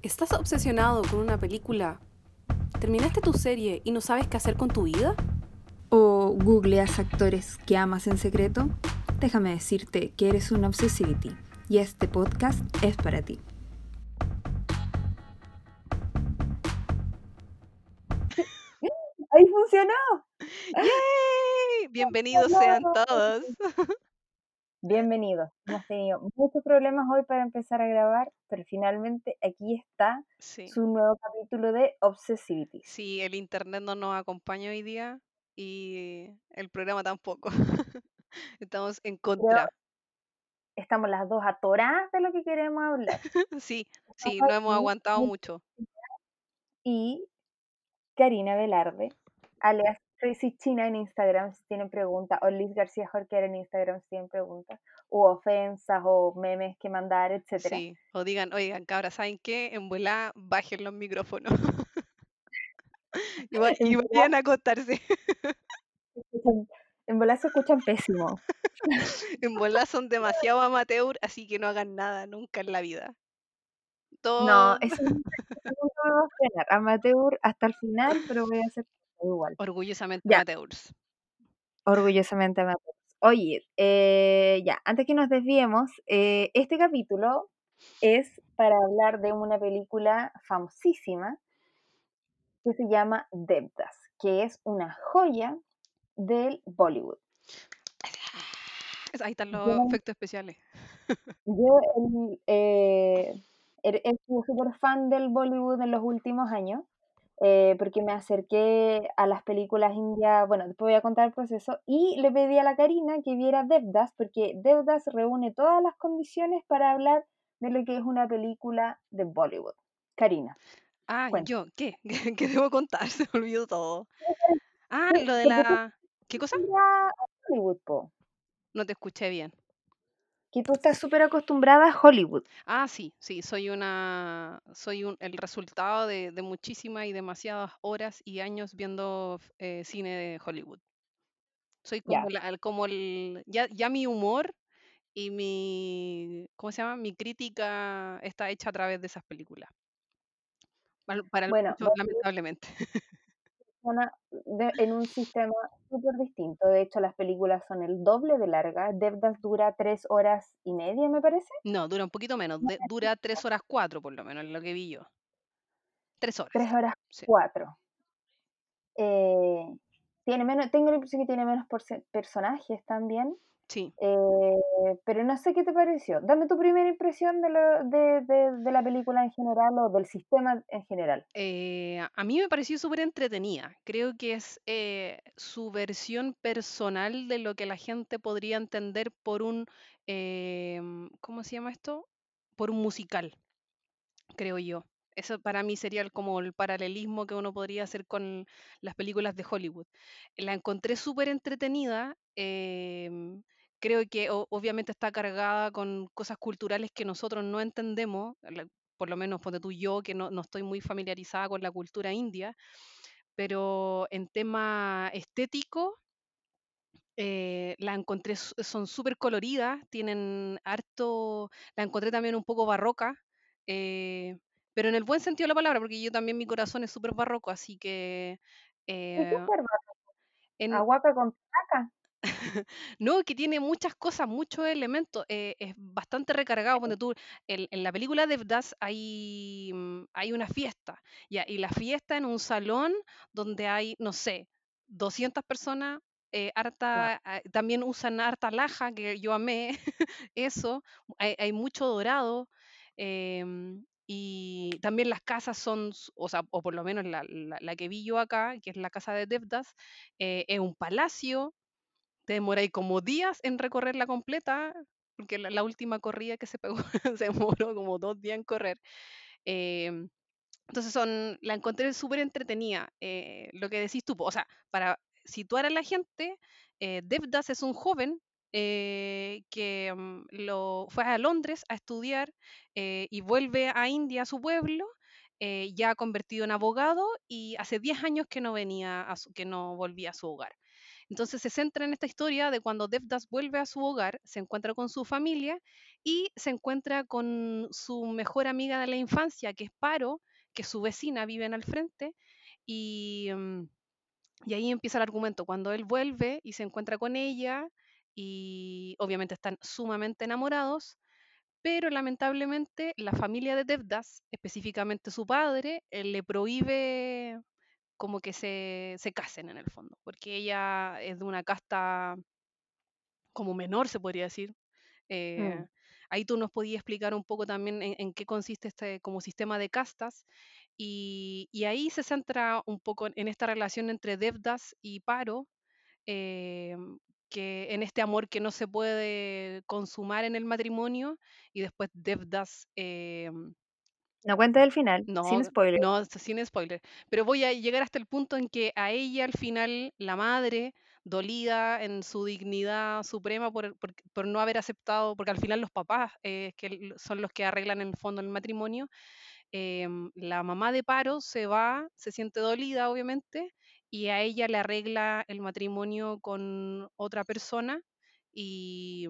¿Estás obsesionado con una película? ¿Terminaste tu serie y no sabes qué hacer con tu vida? ¿O googleas actores que amas en secreto? Déjame decirte que eres una obsessivity y este podcast es para ti. ¡Ahí funcionó! ¡Yay! Bienvenidos sean todos. Bienvenidos. Hemos tenido muchos problemas hoy para empezar a grabar, pero finalmente aquí está Sí. su nuevo capítulo de Obsessivity. Sí, el internet no nos acompaña hoy día y el programa tampoco. Estamos en contra. Estamos las dos atoradas de lo que queremos hablar. Sí, sí, no hemos aguantado mucho. Y Karina Velarde, alias Tracy China en Instagram si tienen preguntas, o Liz García Jorquera en Instagram si tienen preguntas, u ofensas o memes que mandar, etcétera. Sí, o digan, oigan, cabras, ¿saben qué? En volá, bajen los micrófonos. y, vayan a acostarse. En volar se escuchan pésimo. en volá son demasiado amateur, así que no hagan nada nunca en la vida. Todo... No, eso nunca me va a frenar. Amateur hasta el final, pero voy a hacer igual. Orgullosamente Ya. Orgullosamente amateur. Oye, eh, ya, antes que nos desviemos, eh, este capítulo es para hablar de una película famosísima que se llama Devdas, que es una joya del Bollywood. Ahí están los Yo- efectos especiales. Yo eh, he he sido súper fan del Bollywood en los últimos años, eh, porque me acerqué a las películas indias, bueno, después voy a contar el proceso, y le pedí a la Karina que viera Devdas, porque Devdas reúne todas las condiciones para hablar de lo que es una película de Bollywood. Karina. Ah, Cuenta. yo, ¿qué? ¿Qué debo contar? Se me olvidó todo. Ah, ¿Qué- lo de la... ¿Qué cosa? Hollywood, po, No te escuché bien. Que tú estás súper acostumbrada a Hollywood. Ah, sí, sí, soy una... Soy un, el resultado de, de muchísimas y demasiadas horas y años viendo eh, cine de Hollywood. Soy como, la- el- como el... Ya, ya mi humor y mi... ¿Cómo se llama? Mi crítica está hecha a través de esas películas. Para, para Bueno, muchos, lamentablemente. de- en un sistema súper distinto. De hecho, las películas son el doble de largas. Devdas dura tres horas y media, me parece. No, dura un poquito menos. de- dura tres horas cuatro, por lo menos, lo que vi yo. Tres horas. Tres horas Sí. cuatro. Eh, tiene menos, tengo la impresión que tiene menos personajes también. Sí. eh, pero no sé qué te pareció. Dame tu primera impresión de, lo- de, de- de la película en general o del sistema en general. Eh, a mí me pareció súper entretenida. Creo que es eh, su versión personal de lo que la gente podría entender por un, eh, ¿cómo se llama esto? Por un musical, creo yo. Eso para mí sería el- como el paralelismo que uno podría hacer con las películas de Hollywood. La encontré súper entretenida. Creo que o- obviamente está cargada con cosas culturales que nosotros no entendemos, por lo menos ponte tú yo, que no, no estoy muy familiarizada con la cultura india, pero en tema estético, eh, la encontré, son súper coloridas, tienen harto, la encontré también un poco barroca, eh, pero en el buen sentido de la palabra, porque yo también mi corazón es súper barroco, así que... ¿Y qué eh, ser barroco? en, Aguaca con placa. no, que tiene muchas cosas, muchos elementos, eh, es bastante recargado. Ponte tú, en, en la película Devdas hay, mm, hay una fiesta, ya, y la fiesta en un salón donde hay, no sé, 200 personas, eh, harta, ah, también usan harta laja, que yo amé eso, hay, hay mucho dorado. em, y también las casas son, o sea, o por lo menos la, la- la que vi yo acá, que es la casa de Devdas, eh, es un palacio, te demoráis como días en recorrerla completa, porque la, última corrida que se pegó se demoró como dos días en correr. Em, entonces son, la encontré súper entretenida. eh, lo que decís tú, o sea, para situar a la gente, eh, Devdas es un joven eh, que mm, fue a Londres a estudiar y vuelve a India, a su pueblo, ya convertido en abogado y hace 10 años que no venía, a su- que no volvía a su hogar. Entonces se centra en esta historia de cuando Devdas vuelve a su hogar, se encuentra con su familia y se encuentra con su mejor amiga de la infancia, que es Paro, que su vecina vive en al frente, y, mm, y ahí empieza el argumento. Cuando él vuelve y se encuentra con ella, y obviamente están sumamente enamorados, pero lamentablemente la familia de Devdas, específicamente su padre, le prohíbe como que se, se casen en el fondo, porque ella es de una casta como menor, se podría decir. Eh, Mm. Ahí tú nos podías explicar un poco también en, en qué consiste este como sistema de castas y, y ahí se centra un poco en esta relación entre Devdas y Paro, eh, que en este amor que no se puede consumar en el matrimonio y después Devdas eh, No cuentes el final, no, sin spoiler. no, sin spoiler. Pero voy a llegar hasta el punto en que a ella al final, la madre, dolida en su dignidad suprema por, por- por no haber aceptado, porque al final los papás eh, que son los que arreglan en el fondo el matrimonio, em, la mamá de Paro se va, se siente dolida obviamente, y a ella le arregla el matrimonio con otra persona y,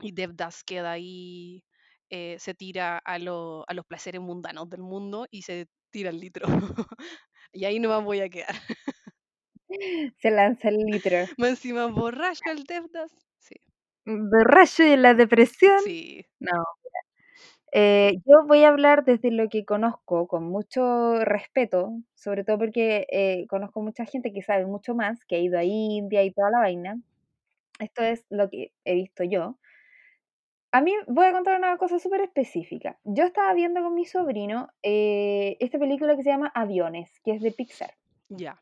y Devdas queda ahí eh, se tira a, lo- a los placeres mundanos del mundo y se tira el litro. y ahí no me voy a quedar. Se lanza el litro. Más encima borracho el Devdas. Sí, Borracho y la depresión. sí, No. Eh, yo voy a hablar desde lo que conozco, con mucho respeto, sobre todo porque eh, conozco mucha gente que sabe mucho más, que ha ido a India y toda la vaina. Esto es lo que he visto yo. A mí voy a contar una cosa súper específica. Yo estaba viendo con mi sobrino eh, esta película que se llama Aviones, que es de Pixar. ya.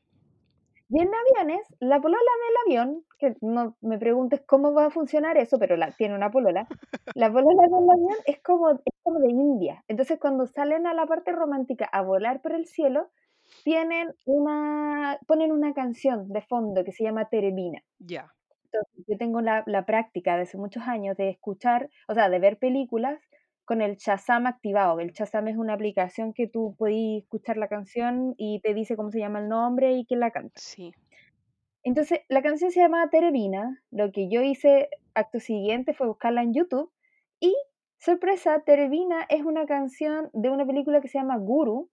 Y en aviones, la polola del avión, que no me preguntes cómo va a funcionar eso, pero la, tiene una polola, la polola del avión es como, es como de India. Entonces cuando salen a la parte romántica a volar por el cielo, tienen una, ponen una canción de fondo que se llama Terebina. Ya. Yo tengo la, la práctica de hace muchos años de escuchar, o sea, de ver películas con el Shazam activado. El Shazam es una aplicación que tú puedes escuchar la canción y te dice cómo se llama el nombre y quién la canta. Sí. Entonces, la canción se llama Terebina. Lo que yo hice acto siguiente fue buscarla en YouTube. Y, sorpresa, Terebina es una canción de una película que se llama Guru.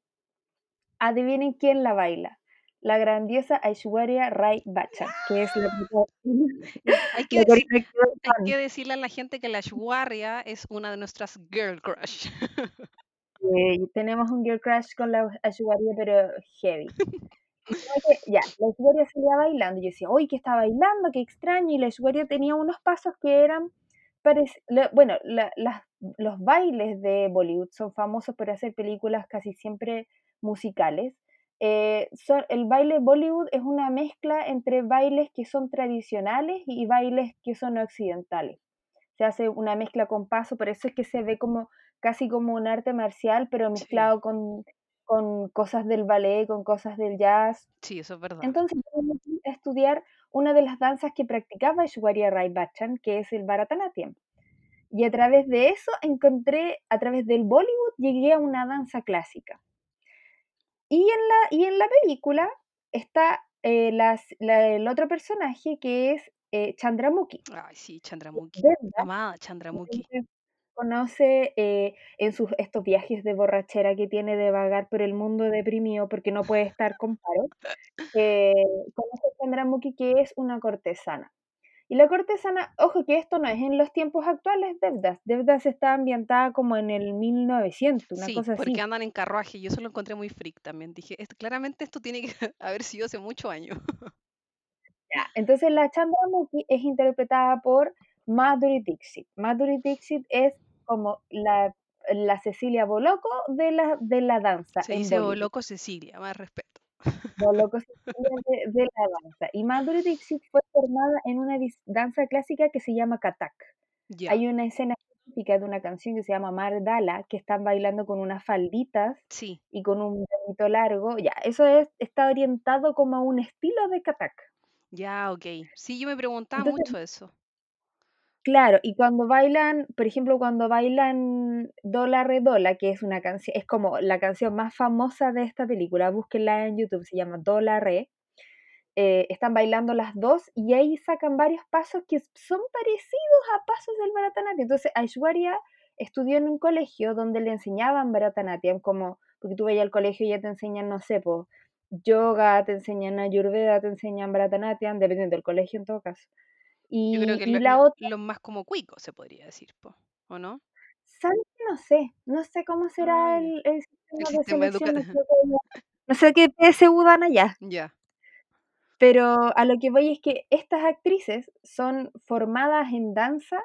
Adivinen quién la baila. La grandiosa Aishwarya Rai Bachchan, que es la, Hay que, la decir- hay que decirle a la gente que la Ashwarya es una de nuestras girl crush. Eh, tenemos un girl crush con la Aishwarya, pero heavy. Ya, la Aishwarya salía bailando. y Yo decía, uy, que está bailando, qué extraño. Y la Aishwarya tenía unos pasos que eran. bueno, la- las- los bailes de Bollywood son famosos por hacer películas casi siempre musicales. Eh, son- el baile Bollywood es una mezcla entre bailes que son tradicionales y bailes que son occidentales. Se hace una mezcla con paso, por eso es que se ve como casi como un arte marcial, pero Sí. mezclado con, con cosas del ballet, con cosas del jazz. Sí, eso es verdad. Entonces a estudiar una de las danzas que practicaba Aishwarya Rai Bachchan, que es el Bharatanatyam. Y a través de eso encontré, a través del Bollywood, llegué a una danza clásica. Y en la, y en la película está eh, las- la- el otro personaje que es eh, Chandramukhi. Ay, sí, Chandramukhi. Devdas Amada Chandramukhi. entonces, conoce eh, en sus estos viajes de borrachera que tiene de vagar por el mundo deprimido porque no puede estar con paro, eh, conoce a Chandramukhi que es una cortesana. Y la cortesana, ojo que esto no es en los tiempos actuales Devdas. Devdas está ambientada como en el 1900, una Sí, cosa así. porque andan en carruaje. Yo eso lo encontré muy freak también. Dije, "Esto- claramente esto tiene que haber sido hace muchos años. Ya, Entonces la Chandramukhi es interpretada por Madhuri Dixit. Madhuri Dixit es como la, la Cecilia Boloco de la, de la danza Se dice Bollywood. loco Cecilia, más respeto. Boloco Cecilia de, de la danza. Y Madhuri Dixit fue formada en una danza clásica que se llama Kathak. Ya. Hay una escena específica de una canción que se llama Mardala, que están bailando con unas falditas Sí, y con un velito largo. Ya, eso es, está orientado como a un estilo de Kathak. ya, ok. Sí, yo me preguntaba Entonces, mucho eso. Claro, y cuando bailan, por ejemplo, cuando bailan Dola Redola, que es una canción, es como la canción más famosa de esta película, búsquenla en YouTube, se llama Dola Re. eh, están bailando las dos y ahí sacan varios pasos que son parecidos a pasos del Bharatanatyam. Entonces, Aishwarya estudió en un colegio donde le enseñaban Bharatanatyam, como, porque tú vayas al colegio y ya te enseñan, no sé, pues, yoga, te enseñan Ayurveda, te enseñan Bharatanatyam, dependiendo del colegio en todo caso. Y, Yo creo que y lo, la otra, lo más como cuico se podría decir, po, ¿o no? ¿sabes? No sé, no sé cómo será el, sistema de sistema selección, educativo. no sé qué PSU dan allá. Ya, Pero a lo que voy es que estas actrices son formadas en danza,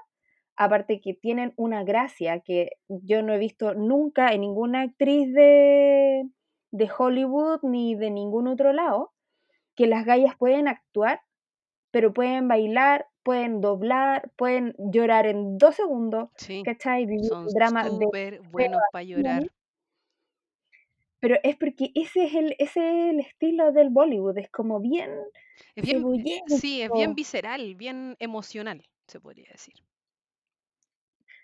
aparte que tienen una gracia que yo no he visto nunca en ninguna actriz de, de Hollywood ni de ningún otro lado, que las gallas pueden actuar, pero pueden bailar, pueden doblar, pueden llorar en dos segundos, sí. ¿cachai? Vivir Son un drama de súper buenos para llorar. pero es porque ese es el, ese es el estilo del Bollywood, es como bien Es bien, sí, es bien visceral, bien emocional, se podría decir.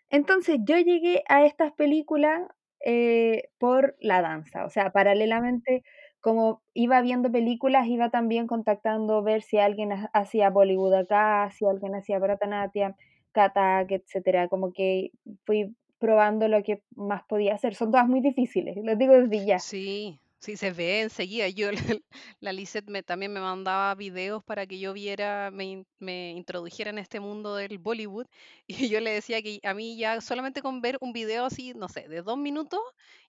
Entonces yo llegué a estas películas eh, por la danza, o sea, paralelamente como iba viendo películas, iba también contactando ver si alguien ha- hacía Bollywood acá, si alguien hacía Bharatanatyam, Kathak, etcétera, como que fui probando lo que más podía hacer. Son todas muy difíciles, lo digo desde ya. Sí, sí, se ve enseguida. Yo, la Lisette me, también me mandaba videos para que yo viera, me, in- me introdujera en este mundo del Bollywood. Y yo le decía que a mí ya solamente con ver un video así, no sé, de dos minutos,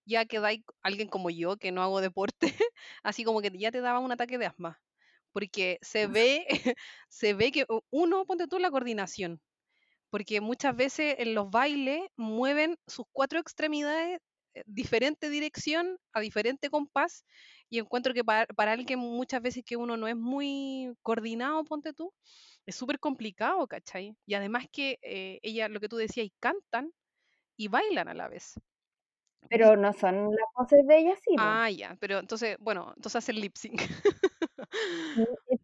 ya quedáis alguien como yo que no hago deporte, así como que ya te daba un ataque de asma. Porque se ve, se ve que uno, ponte tú la coordinación porque muchas veces en los bailes mueven sus cuatro extremidades diferente dirección, a diferente compás, y encuentro que para, para alguien muchas veces que uno no es muy coordinado, ponte tú, es súper complicado, ¿cachai? Y además que eh, ella, lo que tú decías, y cantan y bailan a la vez. Pero no son las voces de ellas, sí, po. ah, ya, pero entonces, bueno, entonces hacen lip sync. Sí, es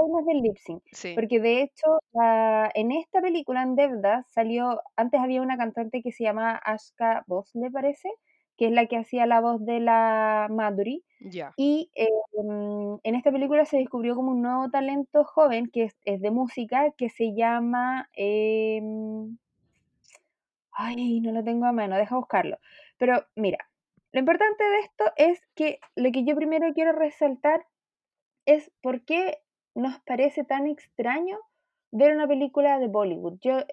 una del lip sync. sí, Porque de hecho, la- en esta película, en Devdas, salió, antes había una cantante que se llama Ashka Bhosle, parece, que es la que hacía la voz de la Madhuri. ya, Y eh, mm, en esta película se descubrió como un nuevo talento joven que es, es de música, que se llama... em, ay, no lo tengo a mano, deja buscarlo. Pero mira, lo importante de esto es que lo que yo primero quiero resaltar es por qué nos parece tan extraño ver una película de Bollywood. Yo eh,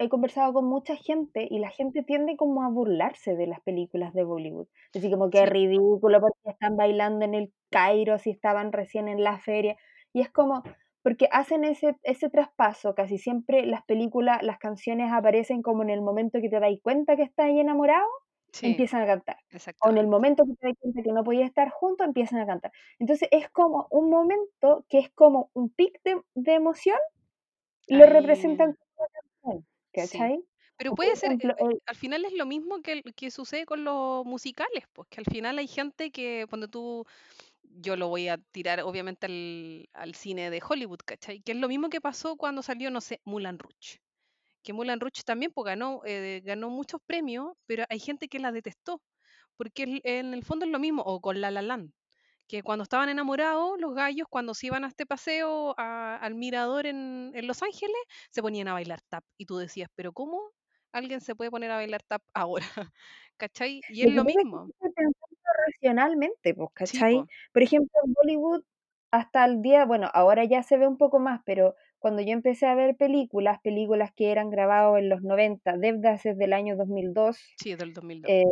he conversado con mucha gente y la gente tiende como a burlarse de las películas de Bollywood. Así como que es sí, ridículo porque están bailando en el Cairo si estaban recién en la feria. Y es como, porque hacen ese, ese traspaso, casi siempre las películas, las canciones aparecen como en el momento que te das cuenta que estás ahí enamorado, sí, empiezan a cantar. O en el momento que te das cuenta que no podías estar juntos, empiezan a cantar. Entonces es como un momento que es como un pic de, de emoción, lo Ahí, representan como una canción, sí. ¿cachai? Pero O por puede ser, eh, ejemplo, eh, el- al final es lo mismo que, el- que sucede con los musicales, pues que al final hay gente que cuando tú, yo lo voy a tirar obviamente al, al cine de Hollywood, ¿cachai? Que es lo mismo que pasó cuando salió, no sé, Moulin Rouge. Que Moulin Rouge también pues, ganó, eh, ganó muchos premios, pero hay gente que la detestó, porque en el fondo es lo mismo, o con La La Land, que cuando estaban enamorados, los gallos, cuando se iban a este paseo a- al mirador en, en Los Ángeles, se ponían a bailar tap. Y tú decías, pero ¿cómo alguien se puede poner a bailar tap ahora? ¿Cachai? Y es lo mismo. racionalmente, pues, Sí, ¿cachai? po, Por ejemplo, en Bollywood, hasta el día, bueno, ahora ya se ve un poco más, pero cuando yo empecé a ver películas, películas que eran grabadas en los 90, Devdas es del año 2002, sí, del 2002. eh,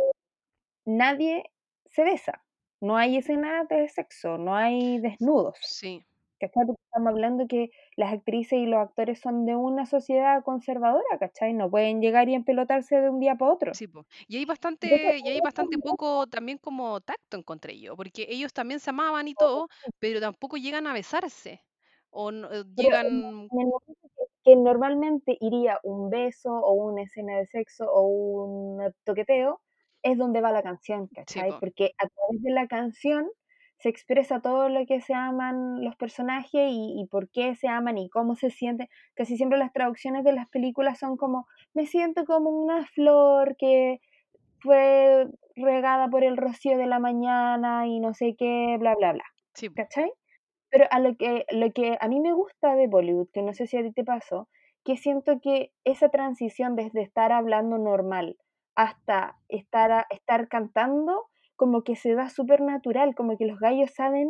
nadie se besa. No hay escenas de sexo, no hay desnudos. Sí, ¿Cachai? Porque estamos hablando que las actrices y los actores son de una sociedad conservadora, ¿cachai? No pueden llegar y empelotarse de un día para otro. sí, po. Y hay Entonces, bastante, y hay bastante poco también como tacto encontré yo, porque ellos también se amaban y todo, pero tampoco llegan a besarse. O no- eh, en, llegan, en el momento que, que normalmente iría un beso o una escena de sexo o un toqueteo, es donde va la canción, sí, ¿cachai? po, Porque a través de la canción se expresa todo lo que se aman los personajes y, y por qué se aman y cómo se sienten. Casi siempre las traducciones de las películas son como, me siento como una flor que fue regada por el rocío de la mañana y no sé qué, bla, bla, bla. sí. ¿Cachai? Pero a lo que, lo que a mí me gusta de Bollywood, que no sé si a ti te pasó, que siento que esa transición desde estar hablando normal hasta estar, a- estar cantando, como que se da súper natural, como que los gallos saben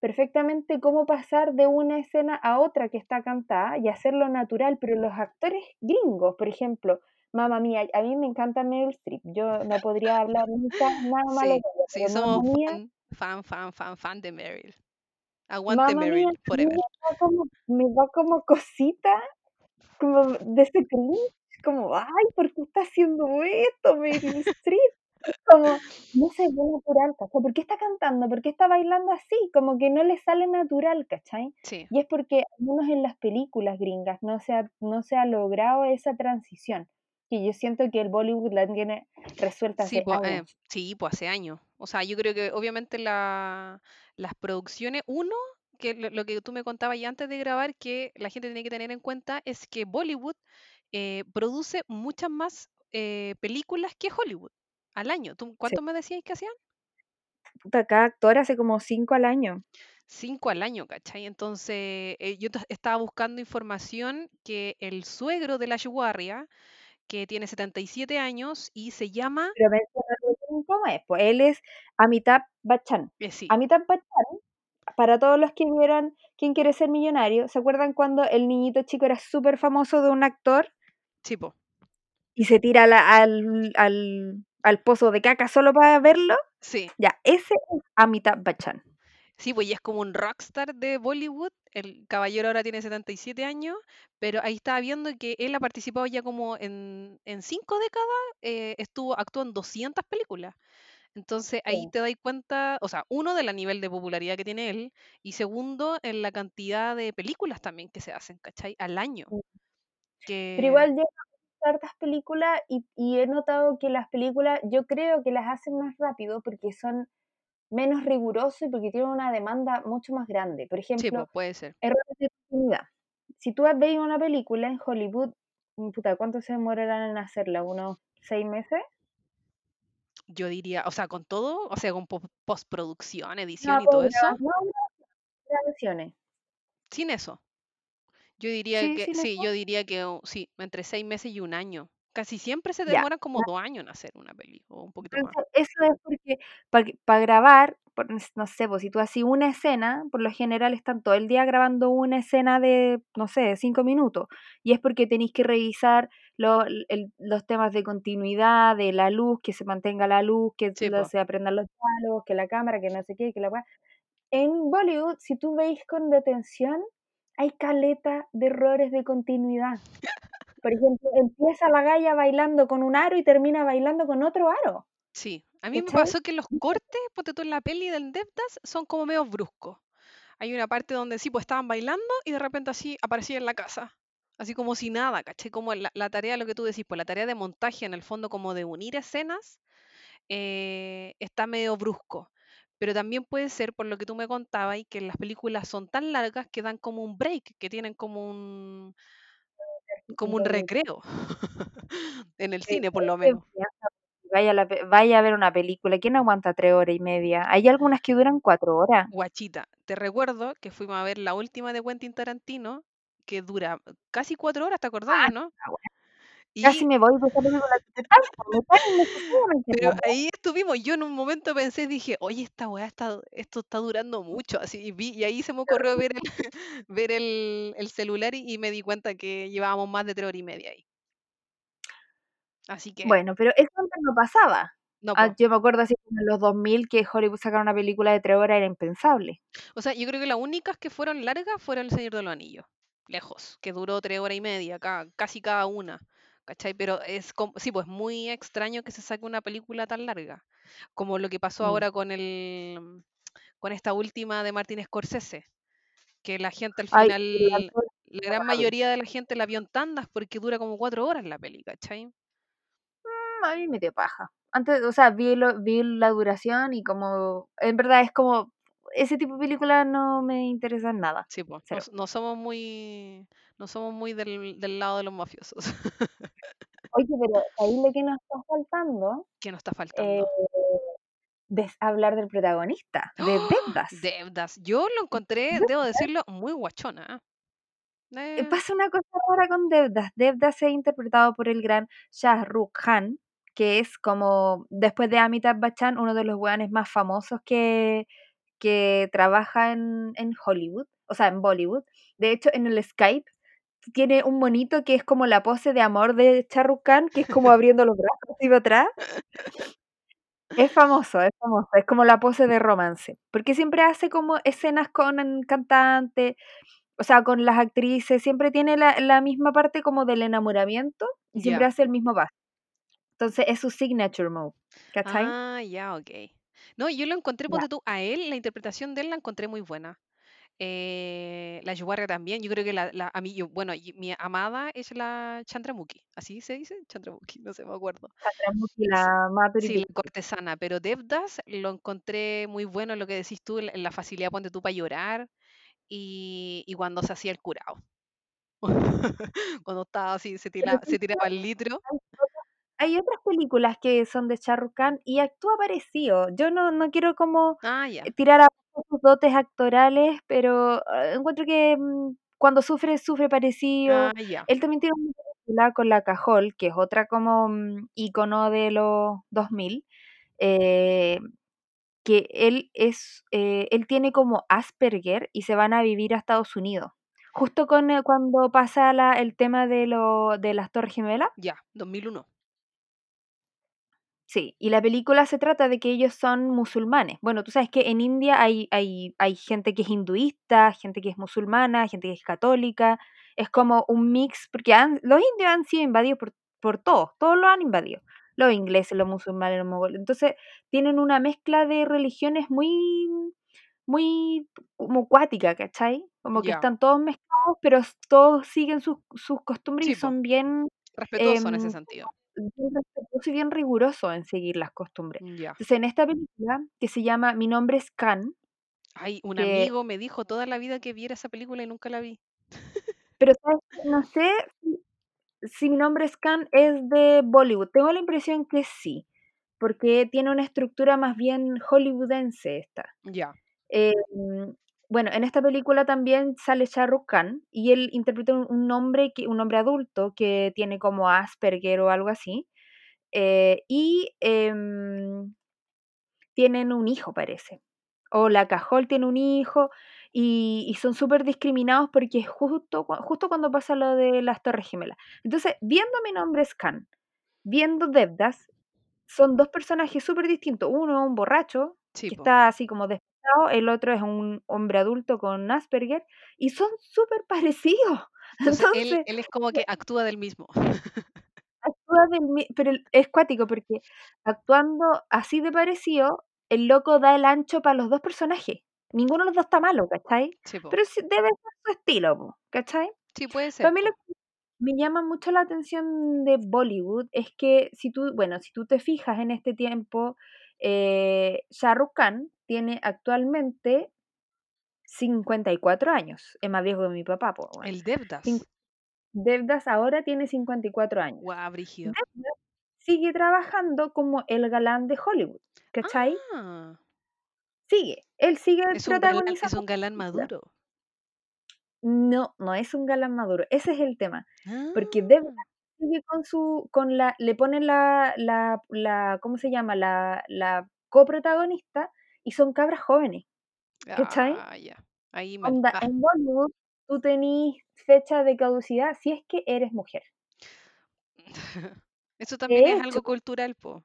perfectamente cómo pasar de una escena a otra que está cantada y hacerlo natural, pero los actores gringos, por ejemplo, mamá mía, a mí me encanta Meryl Streep, yo no podría hablar nunca nada malo Sí, somos mía, fan, fan, fan, fan, fan de Meryl. Aguante mía, Meryl, a mí forever. me da como, me da como cosita, como de ese cringe, como, ay, ¿por qué está haciendo esto, Meryl Streep? Como, no se ve natural, ¿cachai? ¿Por qué está cantando? ¿Por qué está bailando así? Como que no le sale natural, ¿cachai? Sí, Y es porque, al menos en las películas gringas, no se ha, no se ha logrado esa transición. Y yo siento que el Bollywood la tiene resuelta sí, hace pues, años. sí, pues hace años. O sea, yo creo que obviamente la, las producciones, uno, que lo, lo que tú me contabas ya antes de grabar, que la gente tiene que tener en cuenta es que Bollywood eh, produce muchas más eh, películas que Hollywood al año. ¿Tú, Sí. ¿Cuánto me decías que hacían? Puta, cada actor hace como cinco al año. Cinco al año, ¿cachai? Entonces, eh, yo ta- estaba buscando información que el suegro de la Yuwarria, que tiene 77 años y se llama, Pero cómo es. Pues él es Amitabh Bachchan. eh, sí, Amitabh Bachchan, para todos los que vieron ¿Quién quiere ser millonario? ¿Se acuerdan cuando el niñito chico era súper famoso de un actor sí, po, y se tira la- al, al, al pozo de caca solo para verlo? sí, Ya, ese es Amitabh Bachchan. sí, pues y es como un rockstar de Bollywood. El caballero ahora tiene 77 años, pero ahí estaba viendo que él ha participado ya como en, en cinco décadas, eh, estuvo, actuó en 200 películas. Entonces ahí Sí. te das cuenta, o sea, uno, de la nivel de popularidad que tiene él, y segundo, en la cantidad de películas también que se hacen, ¿cachai? Al año. Pero igual yo he visto hartas películas y, y he notado que las películas, yo creo que las hacen más rápido porque son menos rigurosos y porque tienen una demanda mucho más grande. Por sí, ejemplo, pues puede ser. errores de. Si tú veis una película en Hollywood, mm, puta, ¿cuánto se demorarán en hacerla? ¿Unos seis meses? Yo diría, o sea, con todo, o sea, con po- postproducción, No, edición y todo eso, no, no, grabaciones. sin eso. Yo diría Sí, que, sí, yo diría que sí, entre seis meses y un año. Casi siempre se Ya. demoran como dos años en hacer una peli, o un poquito más. Eso es porque para grabar, por- no sé, pues si tú haces una escena, por lo general están todo el día grabando una escena de, no sé, cinco minutos. Y es porque tenéis que revisar lo- el- los temas de continuidad, de la luz, que se mantenga la luz, que Sí, lo- se aprendan los diálogos, que la cámara, que no sé qué, que la weá. En Bollywood, si tú veis con detención, hay caleta de errores de continuidad. Por ejemplo, empieza la galla bailando con un aro y termina bailando con otro aro. Sí, a mí me pasó que los cortes, ponte tú en la peli del Devdas, son como medio bruscos. Hay una parte donde sí, pues estaban bailando y de repente así aparecía en la casa. Así como si nada, ¿cachai? Como la, la tarea, lo que tú decís, pues la tarea de montaje en el fondo como de unir escenas, eh, está medio brusco. Pero también puede ser, por lo que tú me contabas, y que las películas son tan largas que dan como un break, que tienen como un, como un recreo en el cine, por lo menos. Vaya a, la vaya a ver una película. ¿Quién aguanta tres horas y media? Hay algunas que duran cuatro horas. Guachita, te recuerdo que fuimos a ver la última de Quentin Tarantino, que dura casi cuatro horas, ¿te acordáis, no? Ah, bueno, Y, Casi me voy de paro innecesariamente. pero ahí estuvimos, yo en un momento pensé, dije, oye, esta weá está, esto está durando mucho, así, y, vi- y ahí se me ocurrió ver el, ver el, el celular y, y me di cuenta que llevábamos más de tres horas y media ahí. Así que, Bueno, pero eso antes no pasaba. no, Ah, yo me acuerdo así como en los 2000 que Hollywood sacara una película de tres horas era impensable. O sea, yo creo que las únicas que fueron largas fueron El Señor de los Anillos, lejos, que duró tres horas y media, ca- casi cada una, ¿cachai? Pero es, como, sí, pues muy extraño que se saque una película tan larga, como lo que pasó Mm. ahora con el, con esta última de Martin Scorsese, que la gente al Ay, final, la gran mayoría de la gente la vio en tandas porque dura como cuatro horas la peli, ¿cachai? Mm, a mí me dio paja. Antes, o sea, vi, lo, vi la duración y como, en verdad es como, ese tipo de películas no me interesan nada. Sí, pues, no, no somos muy, no somos muy del, del lado de los mafiosos. Oye, pero ahí lo que nos está faltando ¿Qué nos está eh, faltando? des- hablar del protagonista, de ¡Oh! Devdas. Devdas. Yo lo encontré, debo decirlo, muy guachona. Eh, Eh, Pasa una cosa rara con Devdas. Devdas es interpretado por el gran Shah Rukh Khan, que es como, después de Amitabh Bachchan, uno de los weones más famosos que, que trabaja en, en Hollywood, o sea, en Bollywood. De hecho, en el Skype tiene un monito que es como la pose de amor de Khan, que es como abriendo los brazos y para atrás. Es famoso, es famoso, es como la pose de romance, porque siempre hace como escenas con cantantes, o sea, con las actrices, siempre tiene la, la misma parte como del enamoramiento y siempre hace el mismo paso. Entonces es su signature move, ¿cachai? Ah, ya, ok. No, yo lo encontré, ponte tú, a él, la interpretación de él la encontré muy buena. Eh, la Yuwarra también, yo creo que la, la- a mí, yo, bueno, mi amada es la Chandramukhi, ¿así se dice? Chandramukhi, no sé, me acuerdo. Chandramukhi, Sí, la Madhuri sí, la cortesana, pero Devdas lo encontré muy bueno, lo que decís tú, la, la facilidad, ponte tú, para llorar y, y cuando se hacía el curado. Cuando estaba así, se sí se tiraba el litro. Hay otras- películas que son de Rukh Khan y actúa parecido. Yo no, no quiero como Ah, eh, tirar abajo sus dotes actorales, pero eh, encuentro que mm, cuando sufre, sufre parecido. ah, Él también tiene una película con la Cajol, que es otra como mm, icono de los 2000, eh, que él es, eh, él tiene como Asperger y se van a vivir a Estados Unidos. Justo con, eh, cuando pasa la- el tema de, lo, de las Torres Gemelas. ya, 2001. Sí, y la película se trata de que ellos son musulmanes. Bueno, tú sabes que en India hay, hay, hay gente que es hinduista, gente que es musulmana, gente que es católica. Es como un mix, porque han- los indios han sido invadidos por, por todos, todos lo han invadido. Los ingleses, los musulmanes, los mongoles. Entonces, tienen una mezcla de religiones muy, muy como cuática, ¿cachai? Como que están todos mezclados, pero todos siguen sus, sus costumbres y sí, son bien respetuoso en ese em, sentido. Bien respetuoso y bien riguroso en seguir las costumbres. Ya. Entonces, en esta película, que se llama Mi nombre es Khan, Ay, un que, amigo me dijo toda la vida que viera esa película y nunca la vi. pero ¿sabes no sé si, si Mi nombre es Khan es de Bollywood. Tengo la impresión que sí, porque tiene una estructura más bien hollywoodense esta. Ya, Eh, bueno, en esta película también sale Shah Rukh Khan y él interpreta un, hombre que, un hombre adulto que tiene como Asperger o algo así. eh, y em, tienen un hijo, parece. O la Cajol tiene un hijo y, y son súper discriminados porque es justo, justo cuando pasa lo de las Torres Gemelas. Entonces, viendo mi nombre es Khan, viendo Devdas, son dos personajes súper distintos. Uno es un borracho que está así como el otro es un hombre adulto con Asperger y son súper parecidos. Entonces él, Entonces, él es como que actúa del mismo. actúa del mi- pero es cuático porque actuando así de parecido, el loco da el ancho para los dos personajes. Ninguno de los dos está malo, ¿cachai? Sí. Pero debe ser su estilo, po, ¿cachai? Sí, puede ser. Para mí lo que me llama mucho la atención de Bollywood es que si tú, bueno, si tú te fijas en este tiempo, eh, Shah Rukh Khan tiene actualmente 54 años. Es más viejo que mi papá, po, weón. El Devdas. Cin- Devdas ahora tiene 54 años. Guau, brígido. Devdas sigue trabajando como el galán de Hollywood, ¿cachai? Ah, Sigue. Él sigue es un galán, es protagonizando un galán maduro. No, no es un galán maduro. Ese es el tema. Porque Devdas Ah, sigue con su, con la, le ponen la, la, la, ¿cómo se llama? La, la coprotagonista y son cabras jóvenes, ¿cachai? ah, ya. Ahí mal. Onda, Ah, en Bollywood tú tenís fecha de caducidad si es que eres mujer. Eso también De es hecho, algo cultural, po.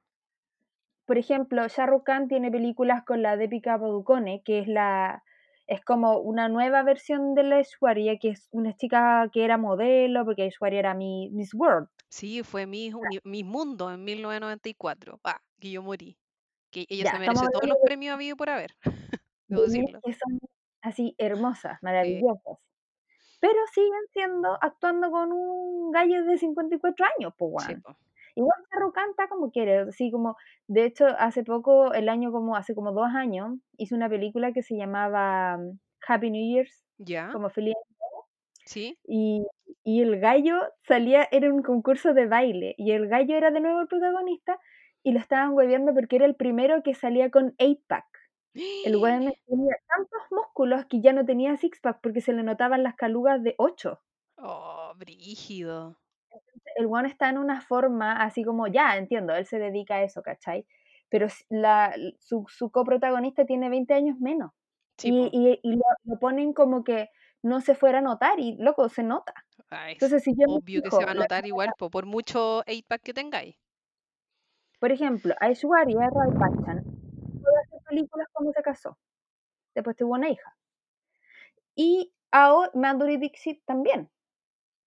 por ejemplo, Shah Rukh Khan tiene películas con la Deepika Padukone, que es la es como una nueva versión de la Aishwarya, que es una chica que era modelo, porque Aishwarya era mi, Miss World. Sí, fue mi, mi mundo en 1994. Ah, que yo morí. Que ella Ya, se merece todos los premios habido por haber. de Debo decirlo. que son así hermosas, Sí, maravillosas. Pero siguen siendo, actuando con un gallo de 54 años, pues, sí, po. Igual Khan está como quiere, así como, de hecho, hace poco, el año como, hace como dos años, hizo una película que se llamaba mm, Happy New Year's, ¿Ya? como feliz ¿Sí? y, y el gallo salía, era un concurso de baile, y el gallo era de nuevo el protagonista, y lo estaban hueveando porque era el primero que salía con 8-pack. El weón tenía tantos músculos que ya no tenía six-pack porque se le notaban las calugas de 8. Oh, brígido. El weón está en una forma así como, ya, entiendo, él se dedica a eso, ¿cachai? Pero la, su, su coprotagonista tiene 20 años menos. Sí, y y, y lo, lo ponen como que no se fuera a notar y, loco, se nota. Ah, es Entonces, si yo me obvio que se va a notar igual, po, por mucho 8-pack que tengáis. Por ejemplo, Aishwarya Rai Bachchan a hacer películas cuando se casó. Después tuvo una hija. Y ahora Madhuri Dixit también,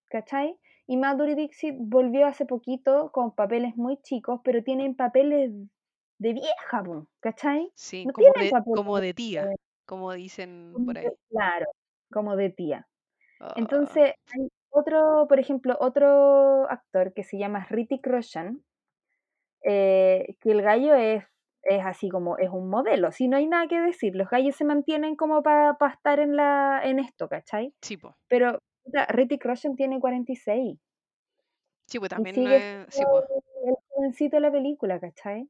¿cachai? Y Madhuri Dixit volvió hace poquito con papeles muy chicos, pero tienen papeles de vieja, ¿cachai? Sí, No como de, como de tía, como dicen por ahí. claro, como de tía. Ah, Entonces, hay otro, por ejemplo, otro actor que se llama Ritik Roshan, eh, que el gallo es, es así como, es un modelo, si no hay nada que decir, los gallos se mantienen como para estar en, la, en esto, ¿cachai? sí, po. Pero puta, Ritik Roshan tiene 46 Sí, pues y también, sigue sí, siendo pues. el jovencito de la película, ¿cachai?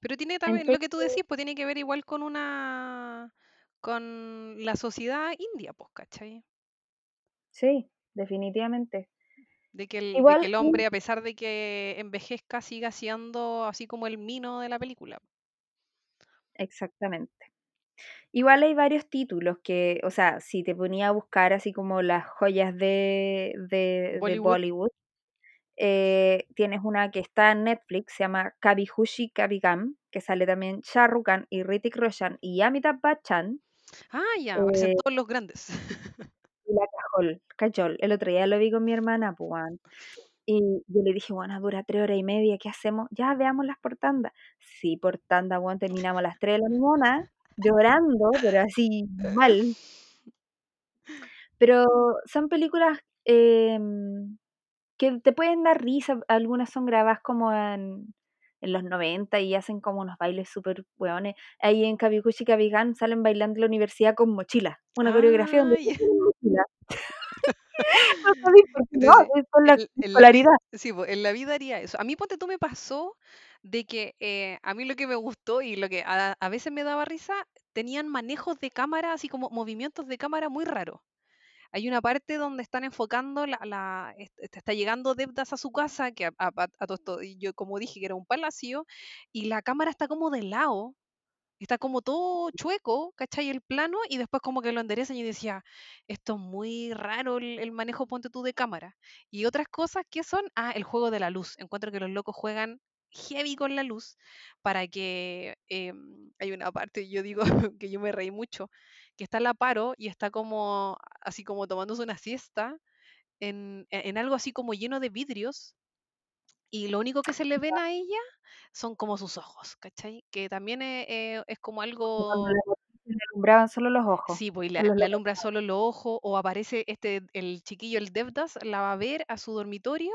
Pero tiene también, lo que tú decís, pues tiene que ver igual con una, con la sociedad india, pues, ¿cachai? sí, definitivamente. De que el, de Igual, que el hombre, a pesar de que envejezca, siga siendo así como el mino de la película. exactamente. Igual hay varios títulos que, o sea, si te ponía a buscar así como las joyas de, de, de Bollywood. Bollywood, eh, tienes una que está en Netflix, se llama Kabhie Gham, que sale también Shah Rukh Khan y Ritik Roshan y Amitabh Bachchan Ah, ya, aparecen eh, todos los grandes. la Kajol, Kajol. El otro día lo vi con mi hermana, pues, weón. Y yo le dije, bueno, dura tres horas y media, ¿qué hacemos? Ya, veámoslas por tanda. Sí, por tanda, weón, terminamos las tres de la mañana, llorando, pero así, mal. Pero son películas em, que te pueden dar risa, algunas son grabadas como en, en los 90 y hacen como unos bailes súper weones. Ahí en Kabikuchi Kabigán salen bailando en la universidad con mochila, una coreografía donde mochila. No es la en, en la, sí, en la vida haría eso. A mí, ponte tú, me pasó de que eh, a mí lo que me gustó y lo que a, a veces me daba risa, tenían manejos de cámara, así como movimientos de cámara muy raros. Hay una parte donde están enfocando la, la est- est- está llegando Devdas a su casa, que a, a- todo esto, yo como dije que era un palacio, y la cámara está como de lado, está como todo chueco, ¿cachai? El plano, y después como que lo enderezan y decía, esto es muy raro el, el manejo, ponte tú, de cámara. Y otras cosas que son, ah, el juego de la luz. Encuentro que los locos juegan heavy con la luz para que em, hay una parte, yo digo que yo me reí mucho, que está la paro y está como así como tomándose una siesta en, e- en algo así como lleno de vidrios y lo único que se le ven a ella son como sus ojos, ¿cachai? Que también es, eh, es como algo alumbraban solo los ojos. Sí, pues la, locos. alumbra solo los ojos o aparece este, el chiquillo, el Devdas, la va a ver a su dormitorio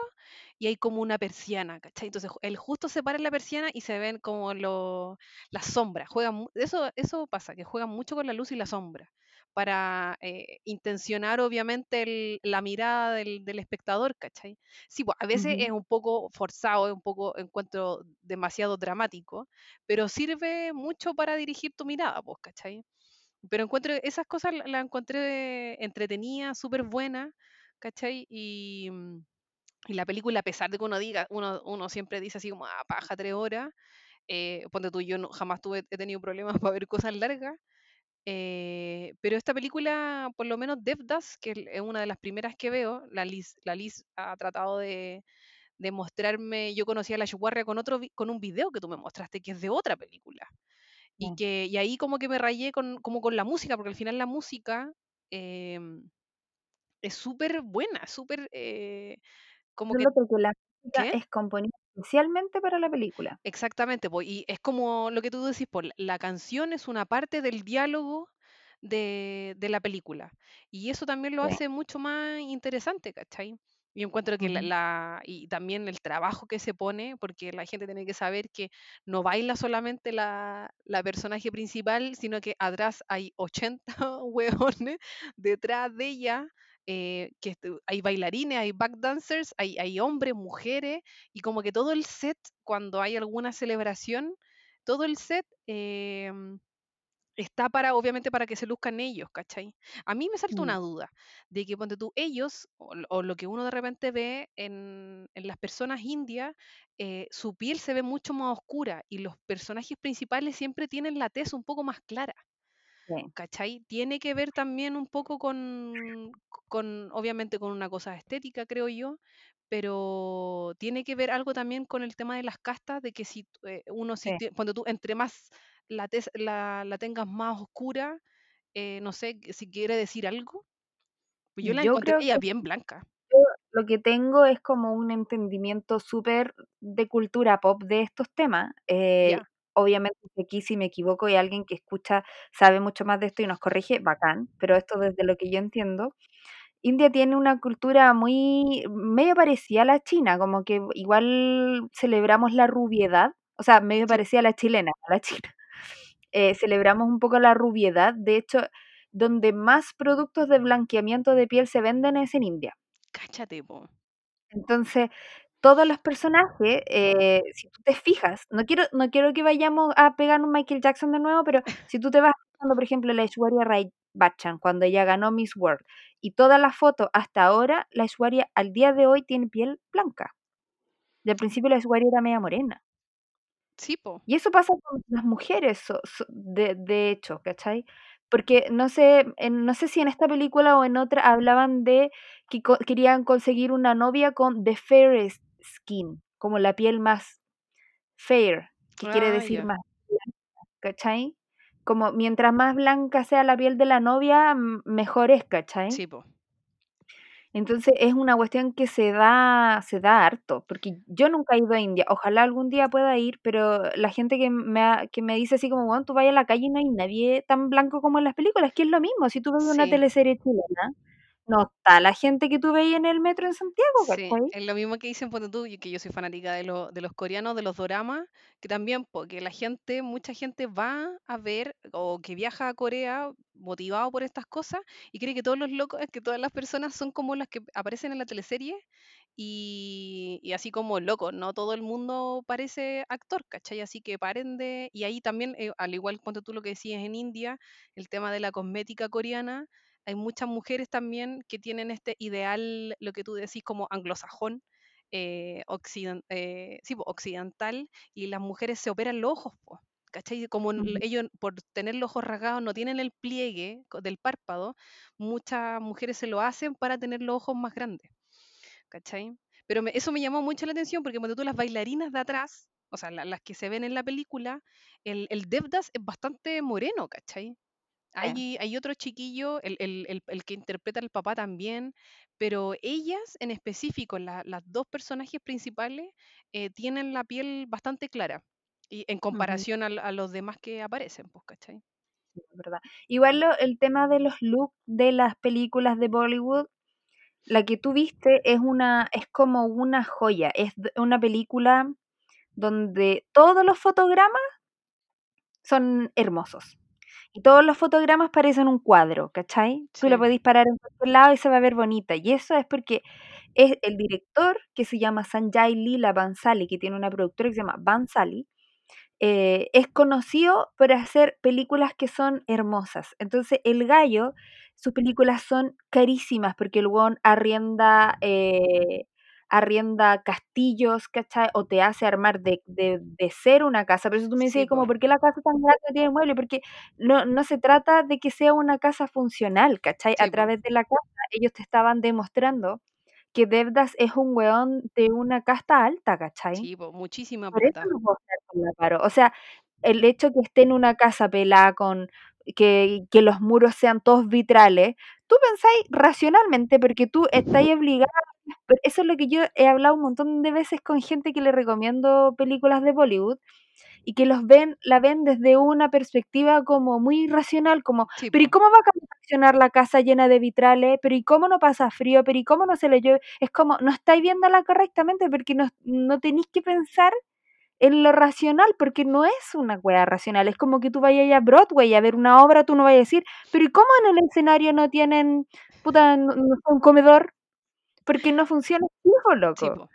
y hay como una persiana, ¿cachai? Entonces él justo se para en la persiana y se ven como lo- las sombras. Juegan, eso, eso pasa, que juegan mucho con la luz y la sombra para eh, intencionar obviamente el- la mirada del, del espectador, ¿cachai? Sí, pues a veces es Ujú. un poco forzado, es un poco, encuentro demasiado dramático, pero sirve mucho para dirigir tu mirada, pues, ¿cachai? Pero encuentro esas cosas la- las encontré entretenidas, súper buenas, ¿cachai? Y, mm, y la película, a pesar de que uno diga, uno, uno siempre dice así como, ah, paja, tres horas, eh, ponte tú, yo no- jamás tuve, he tenido problemas para ver cosas largas, eh, pero esta película, por lo menos Devdas, que es una de las primeras que veo, la Liz, la Liz ha tratado de, de mostrarme, yo conocí a la Chuguarria con, otro, con un video que tú me mostraste, que es de otra película y que y ahí como que me rayé con, como con la música, porque al final la música em, es súper buena, súper eh, como que, la música ¿qué? es componida especialmente para la película. Exactamente, po, y es como lo que tú decís, por la canción es una parte del diálogo de, de la película. Y eso también lo Sí. hace mucho más interesante, ¿cachai? Y encuentro que la, y también el trabajo que se pone, porque la gente tiene que saber que no baila solamente la, la personaje principal, sino que atrás hay 80 hueones detrás de ella eh, que hay bailarines, hay backdancers, hay, hay hombres, mujeres, y como que todo el set, cuando hay alguna celebración, todo el set em, está para, obviamente, para que se luzcan ellos, ¿cachai? A mí me salta Mm, una duda de que, ponte tú, ellos, o, lo que uno de repente ve en, en las personas indias, eh, su piel se ve mucho más oscura y los personajes principales siempre tienen la tez un poco más clara. ¿cachai? Tiene que ver también un poco con, con, obviamente con una cosa estética, creo yo, pero tiene que ver algo también con el tema de las castas, de que si eh, uno, si sí. cuando tú, entre más la, la, la tengas más oscura, eh, no sé si quiere decir algo, pues yo la Yo encontré ella bien blanca, yo lo que tengo es como un entendimiento súper de cultura pop de estos temas. Eh, ya, obviamente que aquí si me equivoco y alguien que escucha sabe mucho más de esto y nos corrige, bacán, pero esto desde lo que yo entiendo, India tiene una cultura muy medio parecida a la china, como que igual celebramos la rubiedad, o sea, medio parecida a la chilena, a la china. Eh, celebramos un poco la rubiedad, de hecho, donde más productos de blanqueamiento de piel se venden es en India. cáchate, po. Entonces, todos los personajes, eh, si tú te fijas, no quiero, no quiero que vayamos a pegar un Michael Jackson de nuevo, pero si tú te vas fijando, por ejemplo, la Aishwarya Rai Bachchan, cuando ella ganó Miss World, y todas las fotos hasta ahora, la Aishwarya al día de hoy tiene piel blanca. Y al principio la Aishwarya era media morena. Sí, po, Y eso pasa con las mujeres, so- so- de, de hecho, ¿cachai? Porque no sé, en- no sé si en esta película o en otra hablaban de que co- querían conseguir una novia con the fairest skin, como la piel más fair, que quiere ah, decir más blanca, ¿cachai? Como mientras más blanca sea la piel de la novia, mejor es, ¿cachai? sí, po. Entonces es una cuestión que se da, se da harto, porque yo nunca he ido a India, ojalá algún día pueda ir, pero la gente que me, ha- que me dice así como, bueno, tú vayas a la calle y no hay nadie tan blanco como en las películas, que es lo mismo, si tú ves una Sí. teleserie chilena, no está la gente que tú veías en el metro en Santiago, Sí, ¿cachai? es lo mismo que dicen, ponte tú, y que yo soy fanática de, lo- de los coreanos, de los doramas, que también, porque la gente, mucha gente va a ver o que viaja a Corea motivado por estas cosas y cree que todos los locos, que todas las personas son como las que aparecen en la teleserie y, y así como locos, no todo el mundo parece actor, ¿cachai? Así que paren de... Y ahí también, eh, al igual cuando tú lo que decías en India, el tema de la cosmética coreana hay muchas mujeres también que tienen este ideal, lo que tú decís como anglosajón, eh, eh, sí, occidental, y las mujeres se operan los ojos, po, ¿cachai? Como ellos por tener los ojos rasgados no tienen el pliegue del párpado, muchas mujeres se lo hacen para tener los ojos más grandes, ¿cachai? Pero me- eso me llamó mucho la atención porque cuando tú las bailarinas de atrás, o sea, la- las que se ven en la película, el, el Devdas es bastante moreno, ¿cachai? Hay, hay otro chiquillo, el, el- el- el que interpreta al papá también, pero ellas en específico, la- las dos personajes principales, eh, tienen la piel bastante clara y en Ujú, comparación al- a, los demás que aparecen, pues, ¿cachai? sí, es verdad. Igual lo- el tema de los looks de las películas de Bollywood, la que tú viste es una, es como una joya, es d- una película donde todos los fotogramas son hermosos. Y todos los fotogramas parecen un cuadro, ¿cachai? Tú la Sí, podés parar en cualquier lado y se va a ver bonita. Y eso es porque es el director, que se llama Sanjay Lila Bansali, que tiene una productora que se llama Bansali, eh, es conocido por hacer películas que son hermosas. Entonces, el gallo, sus películas son carísimas porque el weón arrienda, eh, arrienda castillos, ¿cachai? O te hace armar de, de, de cero una casa. Por eso tú me sí, decías, como, ¿por qué la casa tan grande tiene mueble? Porque no, no se trata de que sea una casa funcional, ¿cachai? A sí, través de la casa, ellos te estaban demostrando que Devdas es un weón de una casta alta, ¿cachai? sí, pues, muchísima Por eso plata. no puedo estar con la Paro. O sea, el hecho que esté en una casa pelada con que, que los muros sean todos vitrales, tú pensáis racionalmente porque tú estás obligada. pero Eso es lo que yo he hablado un montón de veces con gente que le recomiendo películas de Bollywood y que los ven, la ven desde una perspectiva como muy racional, como, Sí, pero ¿y cómo va a funcionar la casa llena de vitrales? ¿Pero y cómo no pasa frío? ¿Pero y cómo no se le llueve? Es como, no estáis viéndola correctamente porque no, no tenéis que pensar en lo racional, porque no es una wea racional. Es como que tú vayas a Broadway a ver una obra, tú no vayas a decir, pero ¿y cómo en el escenario no tienen, puta, no, no un comedor? Porque no funciona Sí, loco.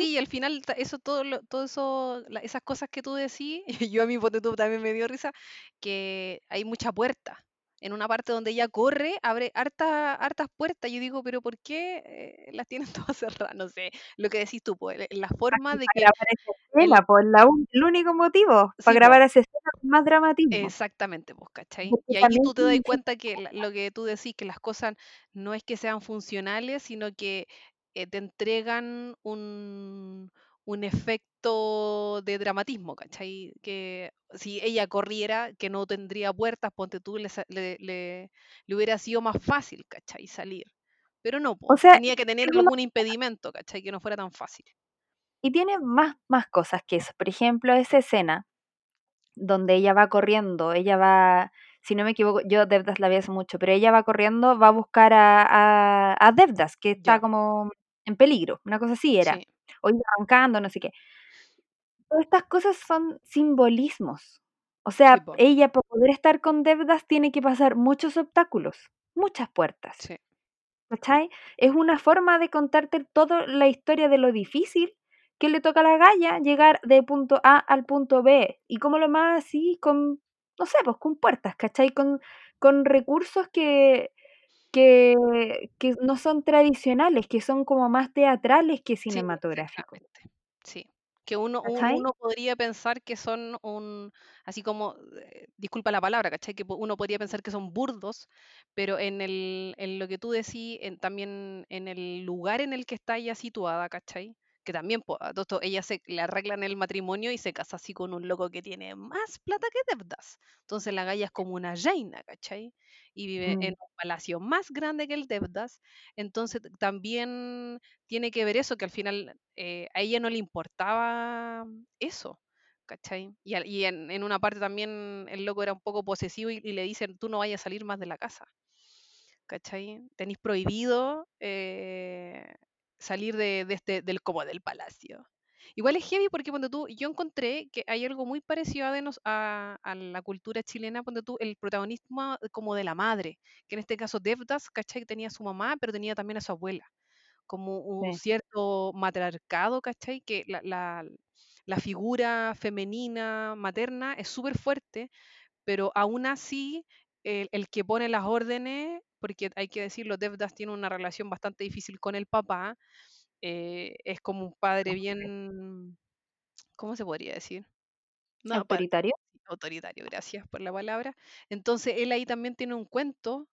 Sí, y al final eso todo lo- todo eso la- esas cosas que tú decís, yo a mí ponte tú también me dio risa que hay mucha puerta. En una parte donde ella corre, abre harta, hartas puertas. Yo digo, pero ¿por qué eh, las tienen todas cerradas? No sé, lo que decís tú, pues, la forma de que escena, pues la un- el único motivo, para sí, grabar po, esa escena con más dramatismo. exactamente, pues, ¿cachai? Porque Y ahí tú te das cuenta que la- lo que tú decís, que las cosas no es que sean funcionales, sino que eh, te entregan un, un efecto de dramatismo, ¿cachai? Que si ella corriera, que no tendría puertas, ponte tú, le, sa- le- le- le hubiera sido más fácil, ¿cachai? Salir. Pero no, O sea, tenía que tener algún impedimento, ¿cachai? Que no fuera tan fácil. y tiene más, más cosas que eso. Por ejemplo, esa escena donde ella va corriendo, ella va, si no me equivoco, yo Devdas la vi hace mucho, pero ella va corriendo, va a buscar a, a, a Devdas, que está como en peligro, una cosa así era, sí, o iba arrancando, no sé qué. Todas estas cosas son simbolismos. O sí, sea, ella para poder estar con Devdas tiene que pasar muchos obstáculos, muchas puertas. sí, ¿Cachai? Es una forma de contarte toda la historia de lo difícil que le toca a la galla llegar de punto A al punto B. Y cómo lo más así, con, no sé, pues con puertas, ¿cachai? Con, con recursos que, que, que no son tradicionales, que son como más teatrales que sí, cinematográficos. Sí. Que uno, uno podría pensar que son un, así como, eh, disculpa la palabra, ¿cachai? Que uno podría pensar que son burdos, pero en el, en lo que tú decís, en, también en el lugar en el que está ella situada, ¿cachai? Que también, a todo esto, ella se le arreglan el matrimonio y se casa así con un loco que tiene más plata que Devdas. Entonces la galla es como una reina, ¿cachai? Y vive en Mm. un palacio más grande que el Devdas. Entonces también tiene que ver eso, que al final eh, a ella no le importaba eso, ¿cachai? Y, y en, en una parte también el loco era un poco posesivo y, y le dicen, tú no vayas a salir más de la casa, ¿cachai? Tenéis prohibido eh, salir de, de este, del, como del palacio. Igual es heavy porque ponte tú, yo encontré que hay algo muy parecido a, de nos- a, a la cultura chilena, ponte tú, el protagonismo como de la madre, que en este caso Devdas, ¿cachai? Tenía a su mamá, pero tenía también a su abuela como un Sí. cierto matriarcado, ¿cachai? Que la, la- la figura femenina materna es súper fuerte, pero aún así el, el que pone las órdenes, porque hay que decirlo, Devdas tiene una relación bastante difícil con el papá, eh, es como un padre bien, ¿cómo se podría decir? No, ¿Autoritario? autoritario, gracias por la palabra. Entonces él ahí también tiene un cuento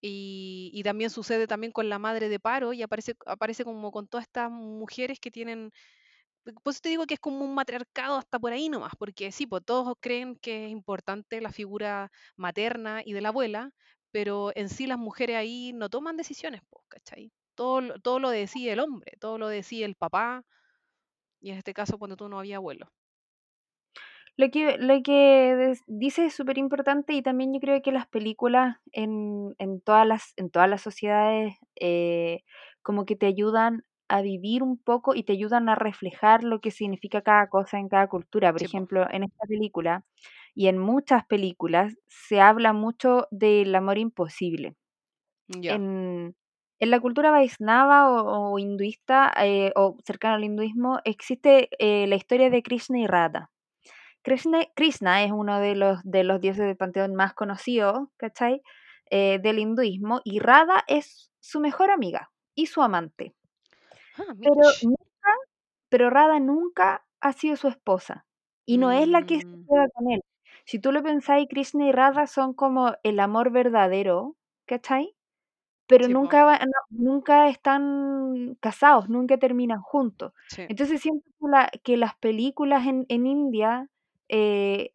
y, y también sucede también con la madre de Paro y aparece, aparece como con todas estas mujeres que tienen, por eso te digo que es como un matriarcado hasta por ahí nomás, porque sí, pues todos creen que es importante la figura materna y de la abuela, pero en sí las mujeres ahí no toman decisiones, pues, ¿cachai? Todo, lo- todo lo decide el hombre, todo lo decide el papá, y en este caso cuando tú no había abuelo. Lo que, lo que dice es súper importante y también yo creo que las películas en, en todas las, en todas las sociedades eh, como que te ayudan a vivir un poco y te ayudan a reflejar lo que significa cada cosa en cada cultura. Por Sí, ejemplo, en esta película y en muchas películas se habla mucho del amor imposible. En, en la cultura vaisnava o, o hinduista eh, o cercana al hinduismo existe eh, la historia de Krishna y Radha. Krishna, Krishna es uno de los, de los dioses del panteón más conocidos, ¿cachai? Eh, del hinduismo, y Radha es su mejor amiga y su amante. Ah, Pero, nunca, pero Radha nunca ha sido su esposa y no es la que se Mm, queda con él. Si tú lo pensáis, Krishna y Radha son como el amor verdadero, ¿cachai? Pero sí, nunca, no- nunca están casados, nunca terminan juntos. sí, Entonces siento que, la- que las películas en, en India eh,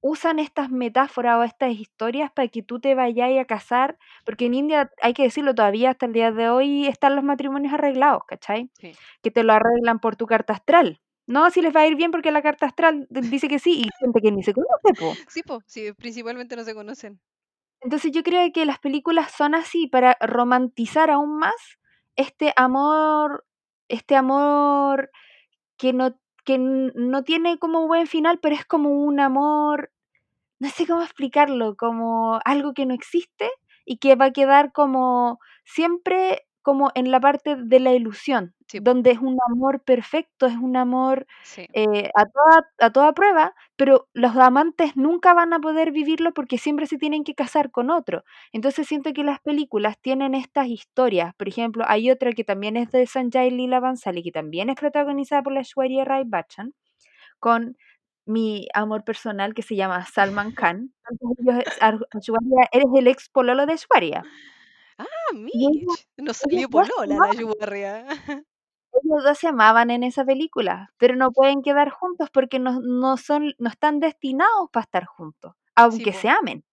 usan estas metáforas o estas historias para que tú te vayas a casar, porque en India, hay que decirlo, todavía hasta el día de hoy están los matrimonios arreglados, ¿cachai? sí. Que te lo arreglan por tu carta astral. No, si les va a ir bien porque la carta astral dice que sí y gente que ni se conoce, po. Sí, po, sí, principalmente no se conocen. Entonces yo creo que las películas son así para romantizar aún más este amor, este amor que no, que no tiene como buen final, pero es como un amor, no sé cómo explicarlo, como algo que no existe y que va a quedar como siempre como en la parte de la ilusión, donde es un amor perfecto, es un amor eh, a, toda, a toda prueba, pero los amantes nunca van a poder vivirlo porque siempre se tienen que casar con otro. Entonces siento que las películas tienen estas historias. Por ejemplo, hay otra que también es de Sanjay Lila Bansali, que también es protagonizada por la Shwarya Rai Bachchan, con mi amor personal que se llama Salman Khan. eres el ex pololo de Shwarya. Ah, Mitch. No salió polola la Yubarria. Ellos dos se amaban en esa película, pero no pueden quedar juntos porque no, no son, no están destinados para estar juntos, aunque se amen.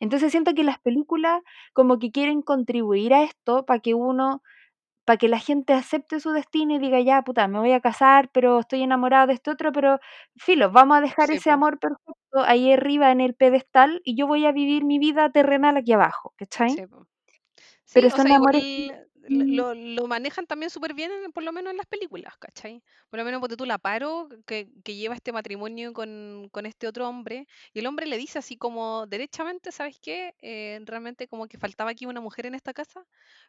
Entonces siento que las películas como que quieren contribuir a esto para que uno, para que la gente acepte su destino y diga, ya, puta, me voy a casar, pero estoy enamorado de este otro, pero filo, vamos a dejar ese amor perfecto ahí arriba en el pedestal y yo voy a vivir mi vida terrenal aquí abajo, ¿cachai? Pero son amores lo, lo, manejan también súper bien, por lo menos en las películas, ¿cachai? Por lo menos porque tú la paro, que, que lleva este matrimonio con, con, este otro hombre, y el hombre le dice así como, derechamente, ¿sabes qué? Eh, realmente como que faltaba aquí una mujer en esta casa,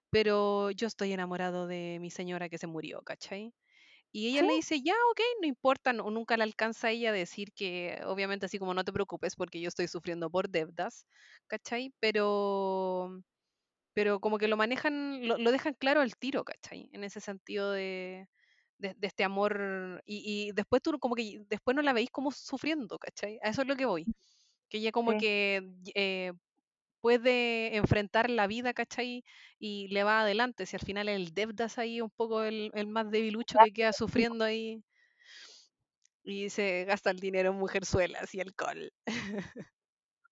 pero yo estoy enamorado de mi señora que se murió, ¿cachai? Y ella le dice, ya, ok, no importa, no, nunca le alcanza a ella a decir que, obviamente, así como no te preocupes porque yo estoy sufriendo por deudas, ¿cachai? Pero pero como que lo manejan, lo, dejan claro al tiro, ¿cachai? En ese sentido de, de, este amor, y, después tú como que después no la veis como sufriendo, ¿cachai? A eso es lo que voy. Que ella como que eh, puede enfrentar la vida, ¿cachai? Y le va adelante, si al final el Devdas ahí un poco el, el más debilucho que queda sufriendo ahí y se gasta el dinero en mujerzuelas y alcohol.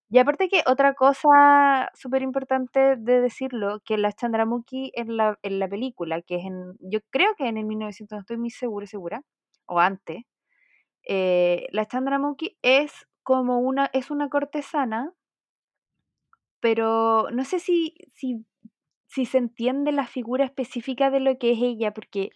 Y aparte que otra cosa súper importante de decirlo, que la Chandramukhi en la, en la película, que es en, yo creo que en el 1900, no estoy muy segura, segura, o antes, eh, la Chandramukhi es como una, es una cortesana, pero no sé si, si, si se entiende la figura específica de lo que es ella, porque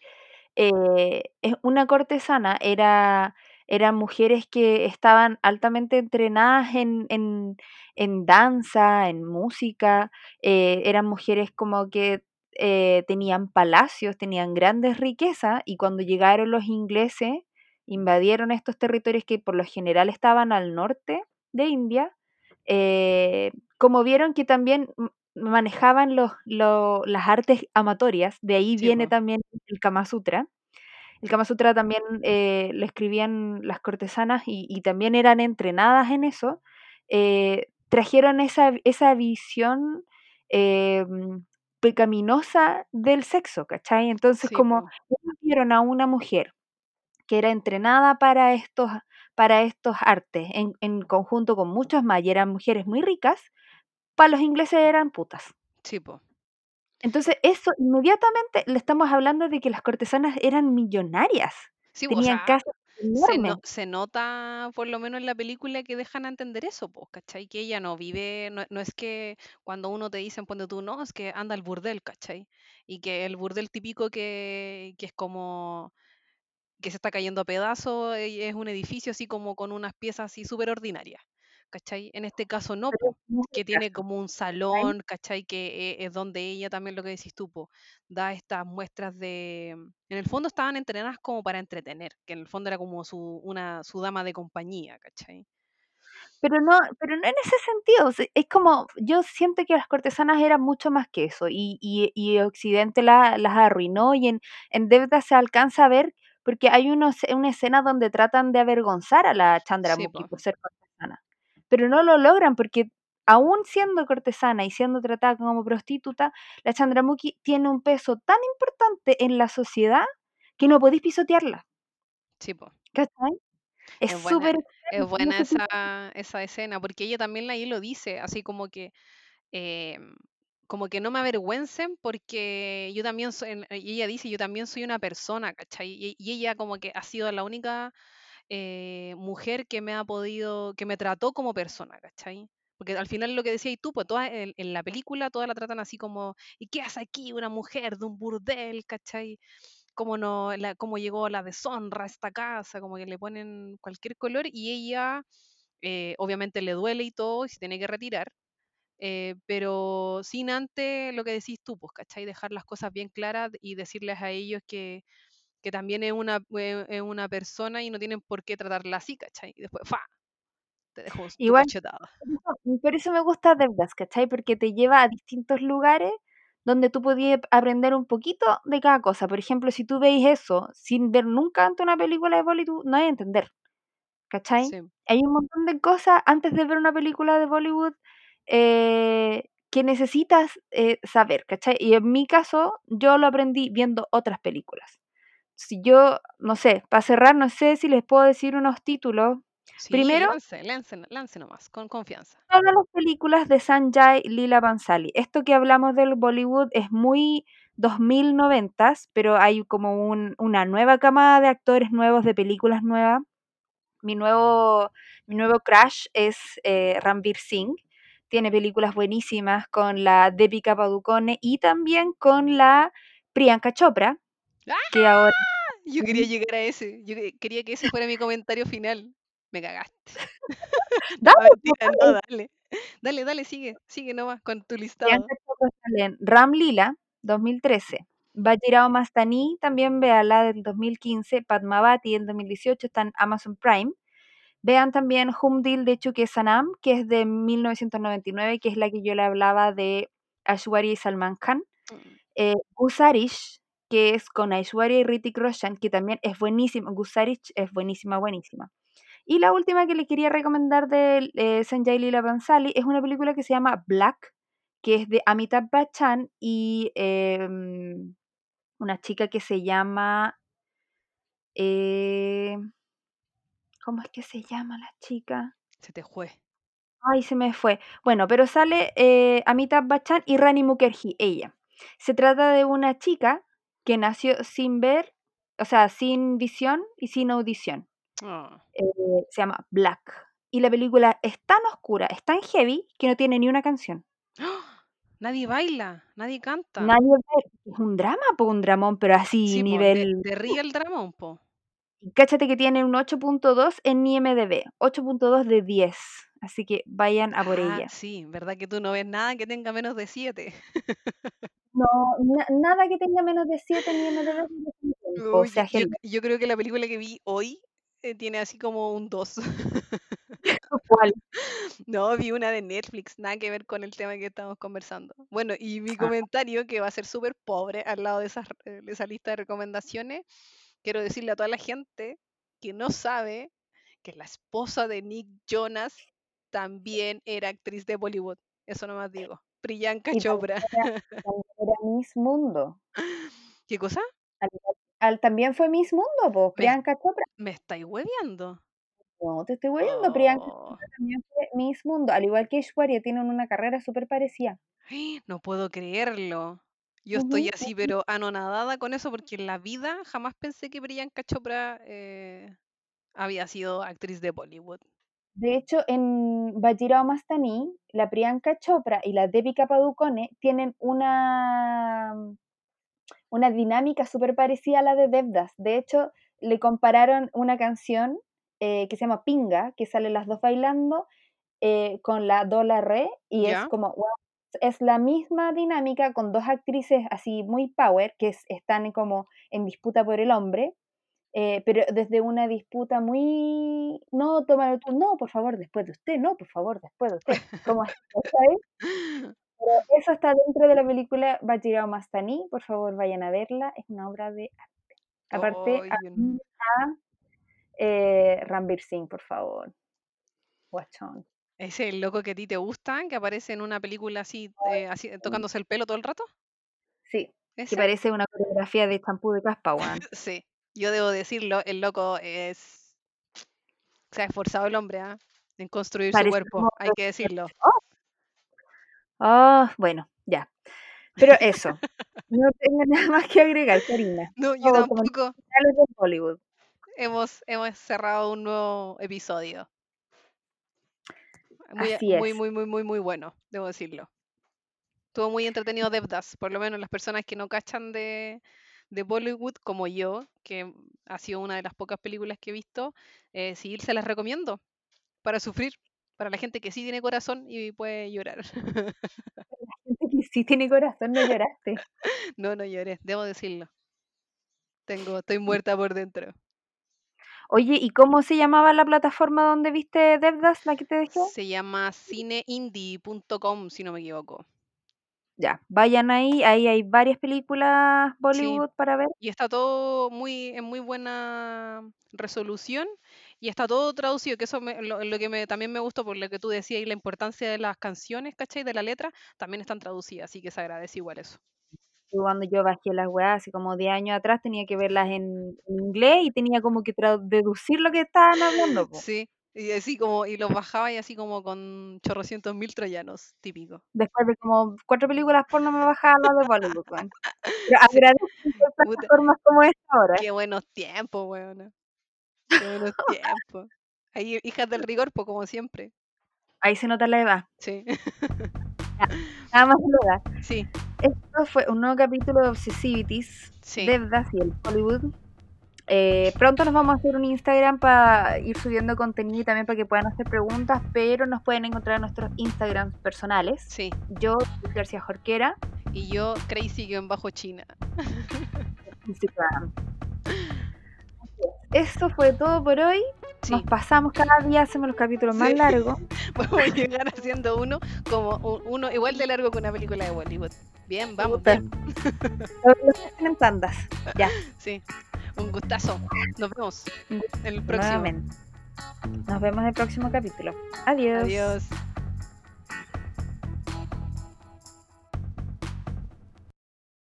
eh, es una cortesana, era eran mujeres que estaban altamente entrenadas en, en, en danza, en música, eh, eran mujeres como que eh, tenían palacios, tenían grandes riquezas y cuando llegaron los ingleses, invadieron estos territorios que por lo general estaban al norte de India, eh, como vieron que también manejaban los, las artes amatorias, de ahí viene también el Kama Sutra, el Kama Sutra también eh, lo escribían las cortesanas y, también eran entrenadas en eso. Eh, trajeron esa, esa visión eh, pecaminosa del sexo, ¿cachai? Entonces, como vieron a una mujer que era entrenada para estos, para estos artes, en, en conjunto con muchas más, y eran mujeres muy ricas, para los ingleses eran putas. Sí. Entonces, eso inmediatamente le estamos hablando de que las cortesanas eran millonarias. Sí, tenían casas se, nota, por lo menos en la película, que dejan a entender eso, pues, ¿cachai? Que ella no vive, no, es que cuando uno te dicen, cuando tú no, es que anda al burdel, ¿cachai? Y que el burdel típico que, que es como que se está cayendo a pedazos, eh, es un edificio así como con unas piezas así súper ordinarias. ¿Cachai? En este caso no, que tiene como un salón, ¿cachai? Que e, es donde ella también lo que decís tú, da estas muestras de... En el fondo estaban entrenadas como para entretener, que en el fondo era como su, una, su dama de compañía, ¿cachai? Pero no, pero no en ese sentido, es como, yo siento que las cortesanas eran mucho más que eso, y, y, y Occidente las arruinó, y en, en Devda se alcanza a ver, porque hay unos, una escena donde tratan de avergonzar a la Chandramukhi por ser cortesana pero no lo logran porque aún siendo cortesana y siendo tratada como prostituta, la Chandramukhi tiene un peso tan importante en la sociedad que no podéis pisotearla. Sí, po. ¿Cachai? Es súper... Es buena, esa, esa, escena, porque ella también ahí lo dice, así como que... Em, como que no me avergüencen porque yo también soy, y ella dice, yo también soy una persona, ¿cachai? Y, y ella como que ha sido la única eh, mujer que me ha podido, que me trató como persona, ¿cachai? Porque al final lo que decías tú, pues todas en, la película todas la tratan así como, ¿y qué hace aquí una mujer de un burdel, ¿cachai? cómo, no, la, cómo llegó la deshonra a esta casa, como que le ponen cualquier color y ella eh, obviamente le duele y todo y se tiene que retirar, eh, pero sin antes lo que decís tú, pues, ¿cachai? Dejar las cosas bien claras y decirles a ellos que, que también es una, eh, es una persona y no tienen por qué tratarla así, ¿cachai? Y después, ¡fa! Te dejo Igual, cachetada. por eso me gusta Devdas, ¿cachai? Porque te lleva a distintos lugares donde tú podías aprender un poquito de cada cosa. Por ejemplo, si tú veis eso sin ver nunca antes una película de Bollywood, no hay a entender. ¿Cachai? Sí. Hay un montón de cosas antes de ver una película de Bollywood eh, que necesitas eh, saber, ¿cachai? Y en mi caso, yo lo aprendí viendo otras películas. Si yo, no sé, para cerrar, no sé si les puedo decir unos títulos. Sí, Primero, lance, lance, lance nomás, con confianza. todas las películas de Sanjay Lila Bansali. Esto que hablamos del Bollywood es muy 2090, pero hay como un- una nueva camada de actores nuevos, de películas nuevas. Mi nuevo, mi nuevo crush es eh, Singh. Tiene películas buenísimas con la Deepika Padukone y también con la Priyanka Chopra, que ahora Yo quería llegar a ese. Yo que- quería que ese fuera mi comentario final. Me cagaste. No, Dale, mentira, no, dale. Dale, dale, sigue. Sigue nomás con tu listado. Ram Lila, 2013. Bajirao Mastani, también véala, del 2015. Padmavati, en 2018, está en Amazon Prime. Vean también Hum Dil de Chuke Sanam, que es de 1999, que es la que yo le hablaba de Aishwarya y Salman Khan. Mm. Eh, Gusarish, que es con Aishwarya y Ritik Roshan, que también es buenísima. Gusarish es buenísima, buenísima. Y la última que le quería recomendar de eh, Sanjay Leela Bhansali es una película que se llama Black, que es de Amitabh Bachchan y em, una chica que se llama... eh, ¿Cómo es que se llama la chica? Se te fue. Ay, se me fue. Bueno, pero sale eh, Amitabh Bachchan y Rani Mukherjee, ella. Se trata de una chica que nació sin ver, o sea, sin visión y sin audición. Ah. Eh, se llama Black. Y la película es tan oscura, es tan heavy, que no tiene ni una canción. ¡Ah! Nadie baila, nadie canta. Nadie ve. Es un drama, pues un dramón, pero así, Sí, po, nivel. de ríe el dramón, po. Cáchate que tiene un 8.2 en IMDB, 8.2 de 10. Así que vayan a por Ah, ella. sí, ¿verdad que tú no ves nada que tenga menos de 7? No, na- nada que tenga menos de 7 en IMDB. O sea, yo, yo creo que la película que vi hoy eh, tiene así como un 2. ¿Cuál? No, vi una de Netflix, nada que ver con el tema que estamos conversando. Bueno, y mi Ah. comentario, que va a ser súper pobre al lado de, esas, eh, de esa lista de recomendaciones, quiero decirle a toda la gente que no sabe que la esposa de Nick Jonas también era actriz de Bollywood. Eso nomás digo. Priyanka Chopra. también era, era Miss Mundo. ¿Qué cosa? Al, al- también fue Miss Mundo, pues, Priyanka Chopra. me estáis hueviando. No, te estoy Priyanka Oh, Chopra también fue Miss Mundo. Al igual que Aishwarya, tienen una carrera súper parecida. no puedo creerlo. Yo estoy así, pero anonadada con eso, porque en la vida jamás pensé que Priyanka Chopra eh, había sido actriz de Bollywood. De hecho, en Bajirao Mastani, la Priyanka Chopra y la Deepika Padukone tienen una, una dinámica súper parecida a la de Devdas. De hecho, le compararon una canción eh, que se llama Pinga, que salen las dos bailando, eh, con la Dola Re, y es como, wow, es la misma dinámica con dos actrices así muy power, que es- están como en disputa por el hombre, eh, pero desde una disputa muy, no, tómalo tú, no, por favor, después de usted, no, por favor, después de usted, como así. Pero eso está dentro de la película Bajirao Mastani, por favor vayan a verla, es una obra de arte. Aparte, no- a eh, Ranveer Singh, por favor. Guachón. ¿Ese es el loco que a ti te gusta, que aparece en una película así, eh, así tocándose el pelo todo el rato? Sí, que ¿Ese? parece una coreografía de champú de caspa. Sí, yo debo decirlo, el loco es... Se ha esforzado el hombre, ¿ah? En construir su cuerpo, hay que decirlo. Ah, bueno, ya. Pero eso, no tengo nada más que agregar, Karina. No, yo tampoco. de Hollywood. Hemos, hemos cerrado un nuevo episodio. Muy, Así muy, muy, muy, muy, muy bueno, debo decirlo. Estuvo muy entretenido Devdas, por lo menos las personas que no cachan de, de Bollywood como yo, que ha sido una de las pocas películas que he visto, eh, sí se las recomiendo para sufrir, para la gente que sí tiene corazón y puede llorar. Gente que sí tiene corazón, no lloraste. No, no lloré, debo decirlo. Tengo, estoy muerta por dentro. Oye, ¿y cómo se llamaba la plataforma donde viste Devdas, la que te dejé? Se llama cineindie.com, si no me equivoco. Ya, vayan ahí, ahí hay varias películas Bollywood para ver. Y está todo muy en muy buena resolución y está todo traducido, que eso me- lo, lo que me, también me gustó por lo que tú decías y la importancia de las canciones, ¿cachai? De la letra, también están traducidas, así que se agradece igual eso. Y Cuando yo bajé las weas, hace como 10 años atrás, tenía que verlas en, en inglés y tenía como que deducir lo que estaban hablando. po. Sí, y así como, y los bajaba y así como con chorrocientos mil troyanos, típico. Después de como cuatro películas porno me bajaba las de Bollywood. weón. Pero agradezco plataformas como esta ahora. qué buenos tiempos, weón. Qué buenos tiempos. Ahí, hijas del rigor, pues como siempre. Ahí se nota la edad. Sí, Nada más de la edad. sí, Esto fue un nuevo capítulo de Obsessivities, sí. Devdas y el Hollywood. Eh, pronto nos vamos a hacer un Instagram para ir subiendo contenido y también para que puedan hacer preguntas, pero nos pueden encontrar en nuestros Instagrams personales. Sí. Yo, García Jorquera, Y yo, crazy-bajo China. Instagram. Esto fue todo por hoy. Sí. Nos pasamos cada día, hacemos los capítulos más largos. Vamos a llegar haciendo uno como un- uno igual de largo que una película de Bollywood. Bien, vamos, bien. Lo lo que hacen en tandas. Ya, Sí. Un gustazo. Nos vemos en el próximo. nuevamente. Nos vemos en el próximo capítulo. Adiós. Adiós.